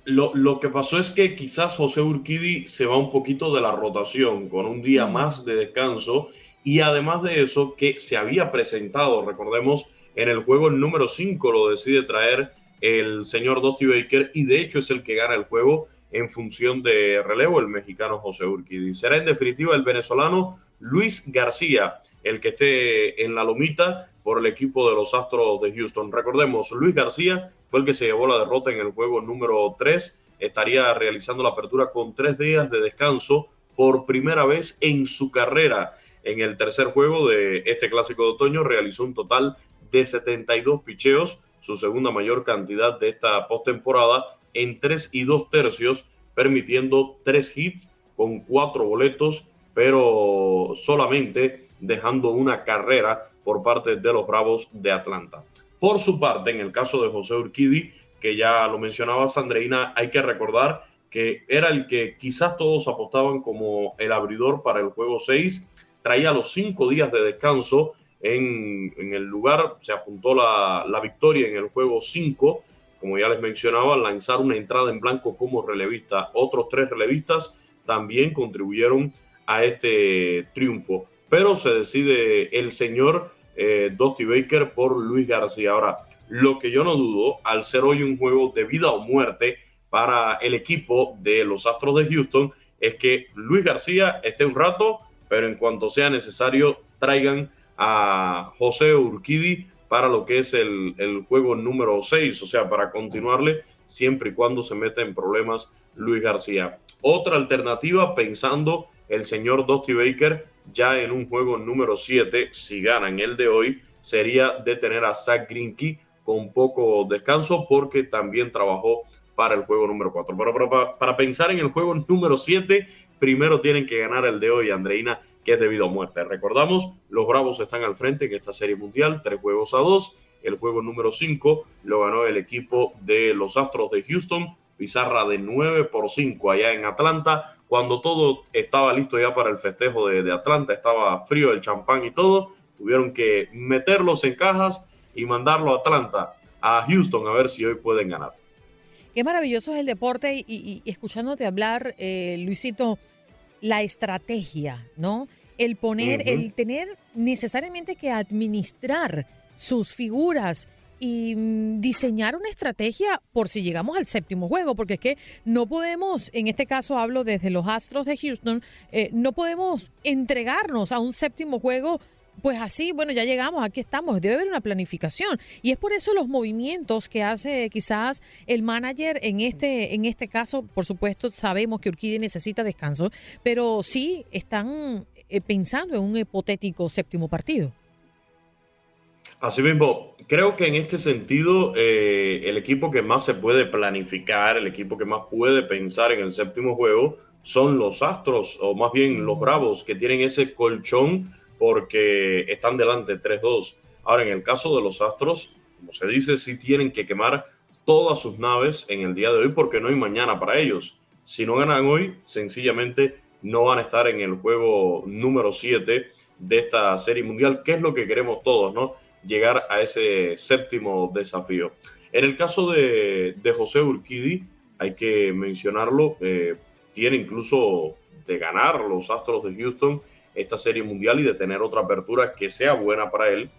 Lo, lo que pasó es que quizás José Urquidi se va un poquito de la rotación con un día Mm. más de descanso y además de eso que se había presentado, recordemos, en el juego número 5 lo decide traer el señor Dusty Baker y de hecho es el que gana el juego en función de relevo el mexicano José Urquidi. Será en definitiva el venezolano Luis García el que esté en la lomita por el equipo de los Astros de Houston. Recordemos, Luis García fue el que se llevó la derrota en el juego número 3. Estaría realizando la apertura con tres días de descanso por primera vez en su carrera. En el tercer juego de este clásico de otoño realizó un total de 72 picheos, su segunda mayor cantidad de esta postemporada, en 3 y 2 tercios, permitiendo 3 hits con 4 boletos, pero solamente dejando una carrera por parte de los Bravos de Atlanta. Por su parte, en el caso de José Urquidi, que ya lo mencionaba Sandreina, hay que recordar que era el que quizás todos apostaban como el abridor para el juego 6, traía los 5 días de descanso en, el lugar, se apuntó la, victoria en el juego 5, como ya les mencionaba, lanzar una entrada en blanco como relevista. Otros tres relevistas también contribuyeron a este triunfo, pero se decide el señor eh, Baker por Luis García. Ahora, lo que yo no dudo, al ser hoy un juego de vida o muerte para el equipo de los Astros de Houston, es que Luis García esté un rato, pero en cuanto sea necesario, traigan a José Urquidi para lo que es el, el juego número 6, o sea, para continuarle siempre y cuando se meta en problemas Luis García. Otra alternativa, pensando el señor Dusty Baker ya en un juego número 7, si ganan el de hoy, sería detener a Zach Greinke con poco descanso porque también trabajó para el juego número 4. Pero, pero para, para pensar en el juego número 7, primero tienen que ganar el de hoy, Andreina, que es debido a muerte. Recordamos, los Bravos están al frente en esta serie mundial, tres juegos a dos. El juego número 5 lo ganó el equipo de los Astros de Houston, pizarra de 9 por 5 allá en Atlanta. Cuando todo estaba listo ya para el festejo de, de Atlanta, estaba frío el champán y todo, tuvieron que meterlos en cajas y mandarlo a Atlanta, a Houston, a ver si hoy pueden ganar. Qué maravilloso es el deporte y, y- y escuchándote hablar, eh, Luisito, la estrategia, ¿no? El poner, el tener necesariamente que administrar sus figuras y mm, diseñar una estrategia por si llegamos al séptimo juego, porque es que no podemos, en este caso hablo desde los Astros de Houston, eh, no podemos entregarnos a un séptimo juego pues así, bueno, ya llegamos, aquí estamos, debe haber una planificación. Y es por eso los movimientos que hace quizás el manager en este, en este caso, por supuesto, sabemos que Urquidi necesita descanso, pero sí están eh, pensando en un hipotético séptimo partido. Asimismo, creo que en este sentido, eh, el equipo que más se puede planificar, el equipo que más puede pensar en el séptimo juego, son los Astros, o más bien los Bravos, que tienen ese colchón porque están delante 3-2. Ahora, en el caso de los Astros, como se dice, sí tienen que quemar todas sus naves en el día de hoy porque no hay mañana para ellos. Si no ganan hoy, sencillamente no van a estar en el juego número 7 de esta serie mundial, que es lo que queremos todos, ¿no? Llegar a ese séptimo desafío. En el caso de, de José Urquidi, hay que mencionarlo, eh, tiene incluso de ganar los Astros de Houston esta serie mundial y de tener otra apertura que sea buena para él.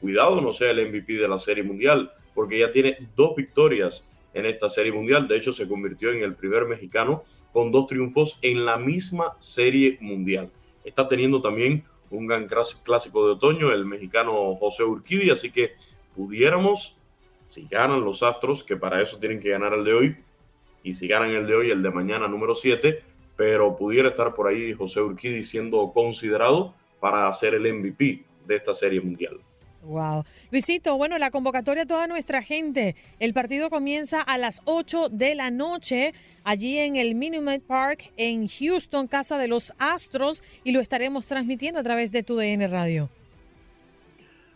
Cuidado no sea el MVP de la serie mundial, porque ya tiene dos victorias en esta serie mundial. De hecho, se convirtió en el primer mexicano con dos triunfos en la misma serie mundial. está teniendo también un gran clásico de otoño, el mexicano José Urquidi, así que pudiéramos, si ganan los Astros, que para eso tienen que ganar el de hoy, y si ganan el de hoy, el de mañana número 7, pero pudiera estar por ahí José Urquidi siendo considerado para hacer el MVP de esta serie mundial. Wow. Luisito, bueno, la convocatoria a toda nuestra gente. El partido comienza a las 8 de la noche allí en el Minute Park en Houston, casa de los Astros, y lo estaremos transmitiendo a través de tu DN Radio.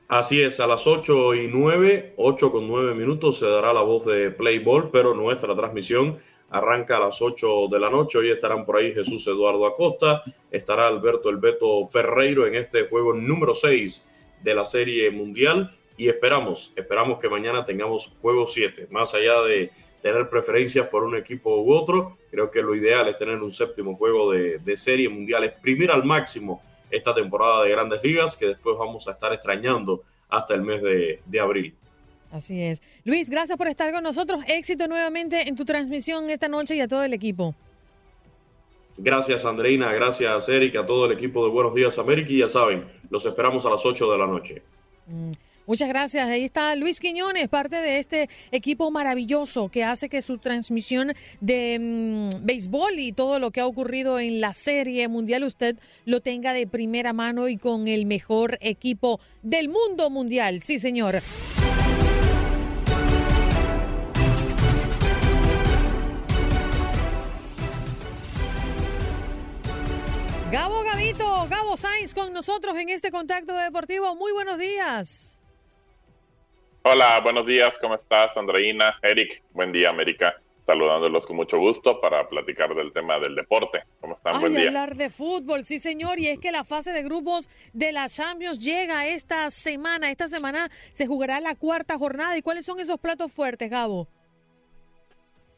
Así es, a las 8 y 9, 8 con 9 minutos se dará la voz de Play Ball, pero nuestra transmisión arranca a las 8 de la noche. Hoy estarán por ahí Jesús Eduardo Acosta, estará Alberto El Beto Ferreiro en este juego número 6 de la Serie Mundial y esperamos, esperamos que mañana tengamos juego 7. Más allá de tener preferencias por un equipo u otro, creo que lo ideal es tener un séptimo juego de, Serie Mundial, exprimir al máximo esta temporada de grandes ligas que después vamos a estar extrañando hasta el mes de, de abril. Así es. Luis, gracias por estar con nosotros. Éxito nuevamente en tu transmisión esta noche y a todo el equipo. Gracias Andreina, gracias Erika, a todo el equipo de Buenos Días América y ya saben, los esperamos a las 8 de la noche. Mm, muchas gracias. Ahí está Luis Quiñones, parte de este equipo maravilloso que hace que su transmisión de mm, béisbol y todo lo que ha ocurrido en la serie mundial usted lo tenga de primera mano y con el mejor equipo del mundo mundial. Sí, señor. Gabo Sainz con nosotros en este contacto deportivo. Muy buenos días. Hola, buenos días, ¿cómo estás, Andreina? Eric, buen día, América. Saludándolos con mucho gusto para platicar del tema del deporte. ¿Cómo están? buen día. hablar de fútbol, sí, señor. Y es que la fase de grupos de la Champions llega esta semana. Esta semana se jugará la cuarta jornada. ¿Y cuáles son esos platos fuertes, Gabo?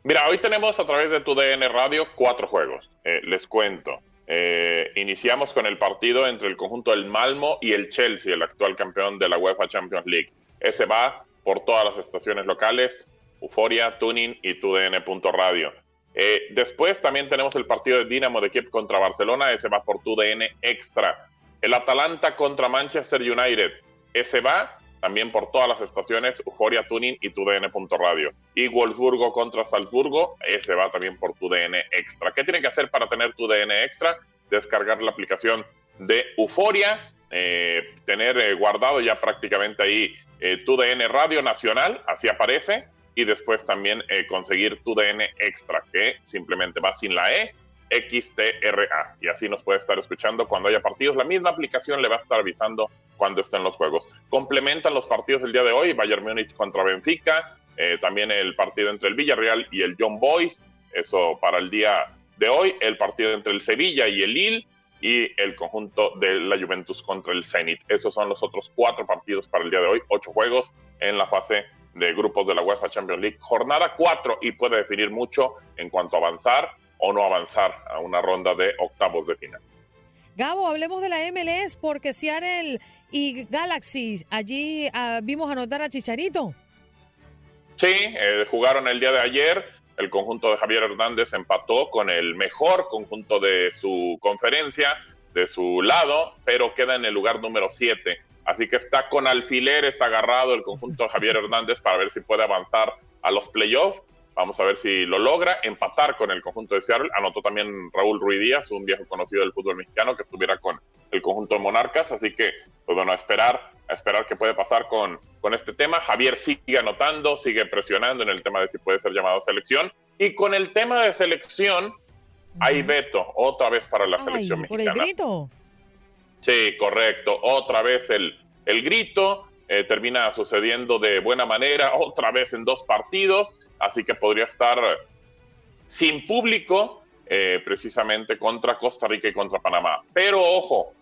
Mira, hoy tenemos a través de tu DN Radio cuatro juegos. Eh, les cuento. Eh, iniciamos con el partido entre el conjunto del Malmo y el Chelsea, el actual campeón de la UEFA Champions League. Ese va por todas las estaciones locales, Euforia, Tuning y TUDN.radio. Eh, después también tenemos el partido de Dinamo de Kiev contra Barcelona, ese va por TUDN Extra. El Atalanta contra Manchester United, ese va también por todas las estaciones, Euforia Tuning y TUDN.radio. Y Wolfsburgo contra Salzburgo, ese va también por TUDN Extra. ¿Qué tienen que hacer para tener TUDN Extra? Descargar la aplicación de Euforia, eh, tener eh, guardado ya prácticamente ahí eh, TUDN Radio Nacional, así aparece, y después también conseguir TUDN Extra, que simplemente va sin la E XTRA y así nos puede estar escuchando cuando haya partidos. La misma aplicación le va a estar avisando cuando estén los juegos. Complementan los partidos del día de hoy, Bayern Múnich contra Benfica, eh, también el partido entre el Villarreal y el John Boys, eso para el día de hoy, el partido entre el Sevilla y el Lille y el conjunto de la Juventus contra el Zenit. Esos son los otros cuatro partidos para el día de hoy, ocho juegos en la fase de grupos de la UEFA Champions League. Jornada cuatro y puede definir mucho en cuanto a avanzar o no avanzar a una ronda de octavos de final. Gabo, hablemos de la MLS porque Seattle y Galaxy, allí ah, vimos anotar a Chicharito. Sí, eh, jugaron el día de ayer. El conjunto de Javier Hernández empató con el mejor conjunto de su conferencia, de su lado, pero queda en el lugar número 7. Así que está con alfileres agarrado el conjunto de Javier Hernández para ver si puede avanzar a los playoffs. Vamos a ver si lo logra empatar con el conjunto de Seattle. Anotó también Raúl Ruiz Díaz, un viejo conocido del fútbol mexicano que estuviera con el conjunto de Monarcas. Así que, pues bueno, a esperar, a esperar qué puede pasar con, con este tema. Javier sigue anotando, sigue presionando en el tema de si puede ser llamado a selección. Y con el tema de selección, hay veto otra vez para la selección mexicana. ¿Por el grito? Sí, correcto. Otra vez el, el grito. Eh, termina sucediendo de buena manera, otra vez en dos partidos, así que podría estar sin público eh, precisamente contra Costa Rica y contra Panamá. Pero ojo,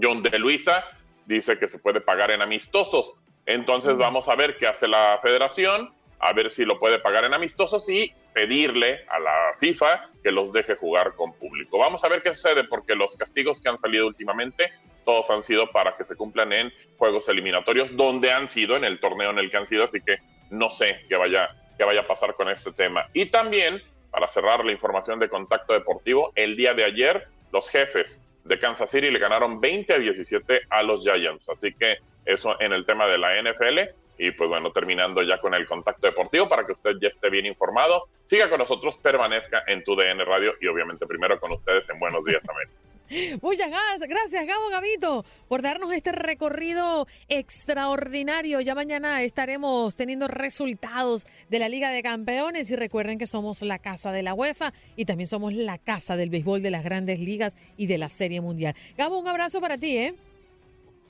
John de Luisa dice que se puede pagar en amistosos, entonces vamos a ver qué hace la federación a ver si lo puede pagar en amistosos y pedirle a la FIFA que los deje jugar con público. Vamos a ver qué sucede porque los castigos que han salido últimamente, todos han sido para que se cumplan en juegos eliminatorios, donde han sido, en el torneo en el que han sido, así que no sé qué vaya, qué vaya a pasar con este tema. Y también, para cerrar la información de contacto deportivo, el día de ayer los jefes de Kansas City le ganaron 20 a 17 a los Giants. Así que eso en el tema de la NFL. Y pues bueno, terminando ya con el contacto deportivo para que usted ya esté bien informado. Siga con nosotros, permanezca en tu DN Radio y obviamente primero con ustedes en Buenos Días América. Muchas gracias, Gabo Gabito, por darnos este recorrido extraordinario. Ya mañana estaremos teniendo resultados de la Liga de Campeones y recuerden que somos la casa de la UEFA y también somos la casa del béisbol de las grandes ligas y de la Serie Mundial. Gabo, un abrazo para ti, ¿eh?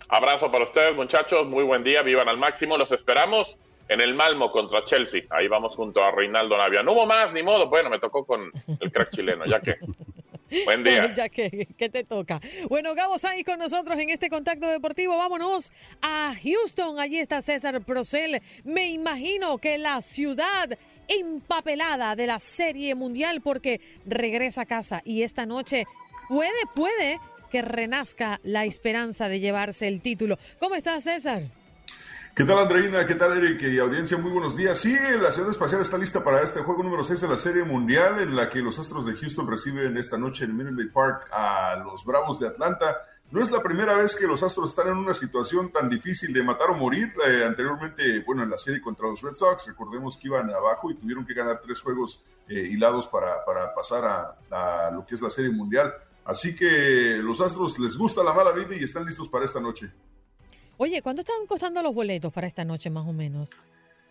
Abrazo para ustedes, muchachos. Muy buen día. Vivan al máximo. Los esperamos en el Malmo contra Chelsea. Ahí vamos junto a Reinaldo Navia. No hubo más, ni modo. Bueno, me tocó con el crack chileno, ya que. Buen día. ya que, ¿qué te toca. Bueno, Gabo ahí con nosotros en este contacto deportivo. Vámonos a Houston. Allí está César Procel. Me imagino que la ciudad empapelada de la Serie Mundial porque regresa a casa y esta noche puede, puede que renazca la esperanza de llevarse el título. ¿Cómo estás, César? ¿Qué tal, Andreina? ¿Qué tal, Eric? Y audiencia, muy buenos días. Sí, la Ciudad Espacial está lista para este juego número 6 de la Serie Mundial, en la que los Astros de Houston reciben esta noche en Minute Park a los Bravos de Atlanta. No es la primera vez que los Astros están en una situación tan difícil de matar o morir. Eh, anteriormente, bueno, en la serie contra los Red Sox, recordemos que iban abajo y tuvieron que ganar tres juegos eh, hilados para, para pasar a, a lo que es la Serie Mundial. Así que los Astros les gusta la mala vida y están listos para esta noche. Oye, ¿cuánto están costando los boletos para esta noche más o menos?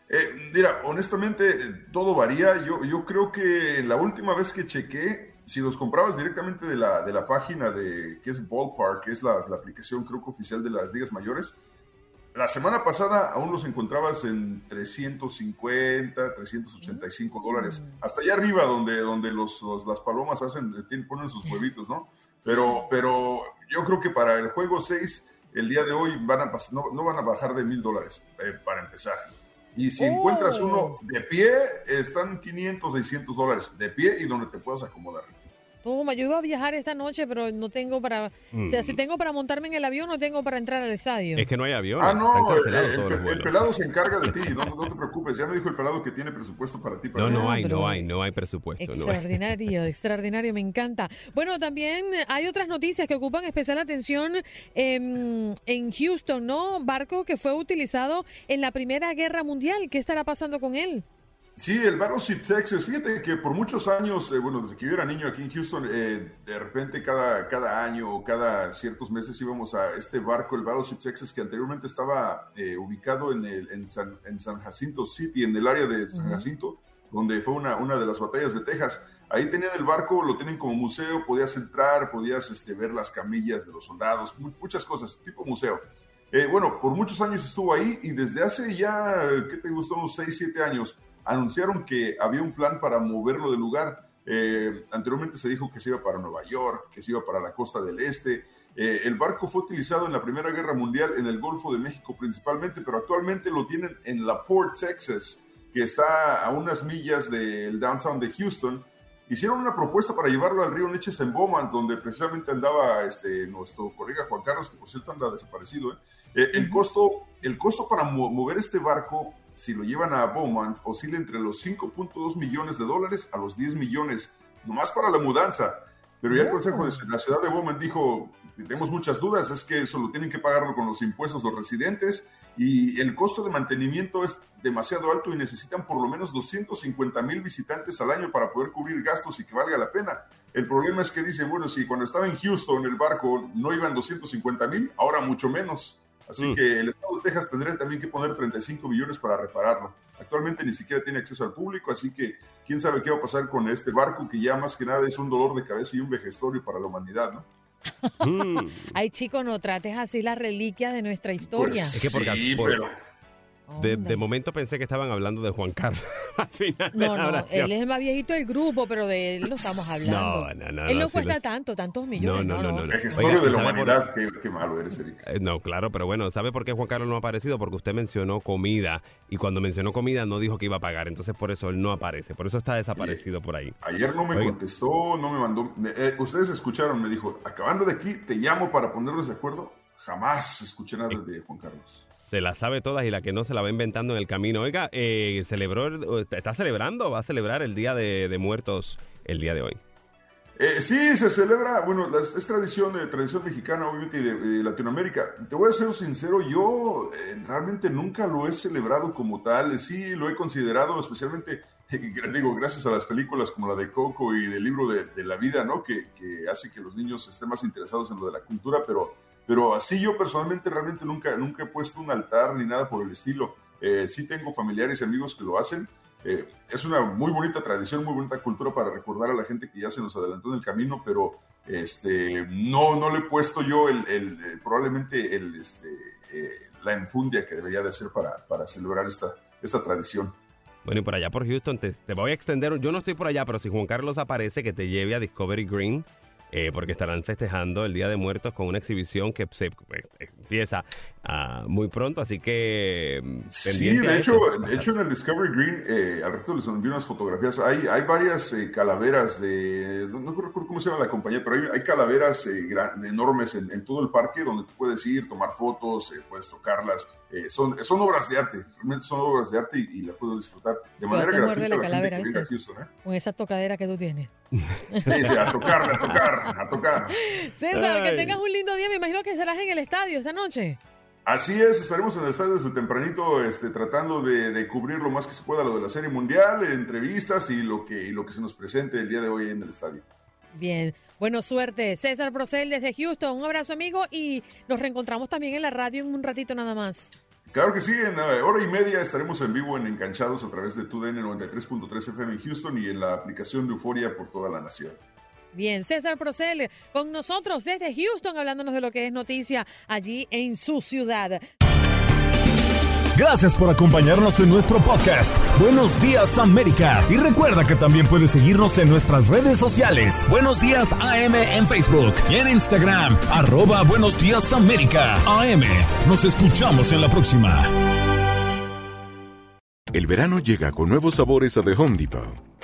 Eh, mira, honestamente, todo varía. Yo, yo creo que la última vez que chequé, si los comprabas directamente de la, de la página de que es Ballpark, que es la, la aplicación creo que oficial de las ligas mayores, la semana pasada aún los encontrabas en 350, 385 dólares. Mm. Hasta allá arriba, donde, donde los, las palomas hacen, ponen sus huevitos, ¿no? Pero, pero yo creo que para el juego 6, el día de hoy van a, no, no van a bajar de mil dólares eh, para empezar. Y si encuentras uno Oh. de pie, están 500, 600 dólares de pie y donde te puedas acomodar. Toma, yo iba a viajar esta noche, pero no tengo para. O sea, Mm. si tengo para montarme en el avión, no tengo para entrar al estadio. Es que no hay avión. Ah, no, el, cancelados el- todos los el pelado se encarga de ti, no, no te preocupes. Ya me dijo el pelado que tiene presupuesto para ti. Para No, ti. no hay, pero- no hay, no hay presupuesto. no hay. Extraordinario, extraordinario, me encanta. Bueno, también hay otras noticias que ocupan especial atención em, en Houston, ¿no? Barco que fue utilizado en la Primera Guerra Mundial. ¿Qué estará pasando con él? Sí, el Battleship Texas. Fíjate que por muchos años, eh, bueno, desde que yo era niño aquí en Houston, eh, de repente cada, cada año o cada ciertos meses íbamos a este barco, el Battleship Texas, que anteriormente estaba eh, ubicado en, el, en, San, en San Jacinto City, en el área de San. Jacinto, donde fue una, una de las batallas de Texas. Ahí tenían el barco, lo tienen como museo, podías entrar, podías este, ver las camillas de los soldados, mu- muchas cosas, tipo museo. Eh, bueno, por muchos años estuvo ahí y desde hace ya, ¿qué te gustó? Unos 6, 7 años, anunciaron que había un plan para moverlo del lugar. Eh, anteriormente se dijo que se iba para Nueva York, que se iba para la costa del este. Eh, el barco fue utilizado en la Primera Guerra Mundial en el Golfo de México principalmente, pero actualmente lo tienen en La Port, Texas, que está a unas millas del downtown de Houston. Hicieron una propuesta para llevarlo al río Neches en Beaumont, donde precisamente andaba este, nuestro colega Juan Carlos, que por cierto anda desaparecido. ¿eh? El, costo, el costo para mo- mover este barco, si lo llevan a Beaumont, oscila entre los 5.2 millones de dólares a los 10 millones, nomás para la mudanza. Pero ya el Consejo de la Ciudad de Beaumont dijo, tenemos muchas dudas, es que eso lo tienen que pagarlo con los impuestos los residentes y el costo de mantenimiento es demasiado alto y necesitan por lo menos 250 mil visitantes al año para poder cubrir gastos y que valga la pena. El problema es que dicen, bueno, si cuando estaba en Houston el barco no iban 250 mil, ahora mucho menos. Así Mm. que el estado de Texas tendría también que poner 35 millones para repararlo. Actualmente ni siquiera tiene acceso al público, así que quién sabe qué va a pasar con este barco que ya más que nada es un dolor de cabeza y un vejestorio para la humanidad, ¿no? Mm. Ay, chico, no trates así las reliquias de nuestra historia. Es que por, Sí, por- pero- de, de momento pensé que estaban hablando de Juan Carlos al final de No, la no, oración. él es el más viejito del grupo, pero de él no estamos hablando. No, no, no, Él no, no cuesta lo- tanto, tantos No, millones. no, no, no. no. Vejestorio Oiga, de ¿y la sabe por- humanidad, qué, qué malo eres, Eric. Eh, No, claro, pero bueno, ¿sabe por qué Juan Carlos no ha aparecido? Porque usted mencionó comida y cuando mencionó comida no dijo que iba a pagar, entonces por eso él no aparece, por eso está desaparecido por ahí. Ayer no me Oiga. contestó, no me mandó. eh, ustedes escucharon, me dijo, acabando de aquí, te llamo para ponernos de acuerdo. Jamás escuché nada de Juan Carlos. Se la sabe todas y la que no se la va inventando en el camino. Oiga, eh, celebró, el- está celebrando, va a celebrar el Día de, de Muertos el día de hoy. Eh, sí, se celebra, bueno, es tradición, de tradición mexicana, obviamente, y de, Latinoamérica. Te voy a ser sincero, yo eh, realmente nunca lo he celebrado como tal. Sí, lo he considerado, especialmente, digo, gracias a las películas como la de Coco y del libro de, la vida, ¿no? Que, hace que los niños estén más interesados en lo de la cultura, pero, pero así yo personalmente realmente nunca, nunca he puesto un altar ni nada por el estilo. Eh, sí tengo familiares y amigos que lo hacen. Eh, es una muy bonita tradición, muy bonita cultura para recordar a la gente que ya se nos adelantó en el camino, pero este, no, no le he puesto yo el, eh, probablemente el, este, eh, la enfundia que debería de ser para, para celebrar esta, esta tradición. Bueno, y por allá por Houston, te, te, voy a extender, yo no estoy por allá, pero si Juan Carlos aparece, que te lleve a Discovery Green eh, porque estarán festejando el Día de Muertos con una exhibición que se pues, empieza ah, muy pronto, así que mm, Sí, de hecho, de hecho en el Discovery Green, eh, al resto les envié unas fotografías, hay, hay varias eh, calaveras de, no, recuerdo cómo se llama la compañía, pero hay, hay calaveras enormes en, en, todo el parque donde tú puedes ir, tomar fotos, puedes tocarlas, son, son obras de arte, realmente son obras de arte y, las puedo disfrutar de manera gratuita la, calavera, a Houston. Con esa tocadera que tú tienes. Sí, a tocar, a tocar, a tocar. César, que tengas un lindo día. Me imagino que estarás en el estadio esta noche. Así es, estaremos en el estadio desde tempranito este, tratando de, cubrir lo más que se pueda lo de la Serie Mundial, entrevistas y lo, que, y lo que se nos presente el día de hoy en el estadio. Bien, bueno, suerte. César Procel desde Houston, un abrazo amigo y nos reencontramos también en la radio en un ratito nada más. Claro que sí, en eh, hora y media estaremos en vivo en Enganchados a través de TUDN 93.3 FM en Houston y en la aplicación de Euforia por toda la nación. Bien, César Procel con nosotros desde Houston hablándonos de lo que es noticia allí en su ciudad. Gracias por acompañarnos en nuestro podcast. Buenos días América. Y recuerda que también puedes seguirnos en nuestras redes sociales. Buenos días AM en Facebook y en Instagram. Arroba Buenos días América. AM. Nos escuchamos en la próxima. El verano llega con nuevos sabores a The Home Depot.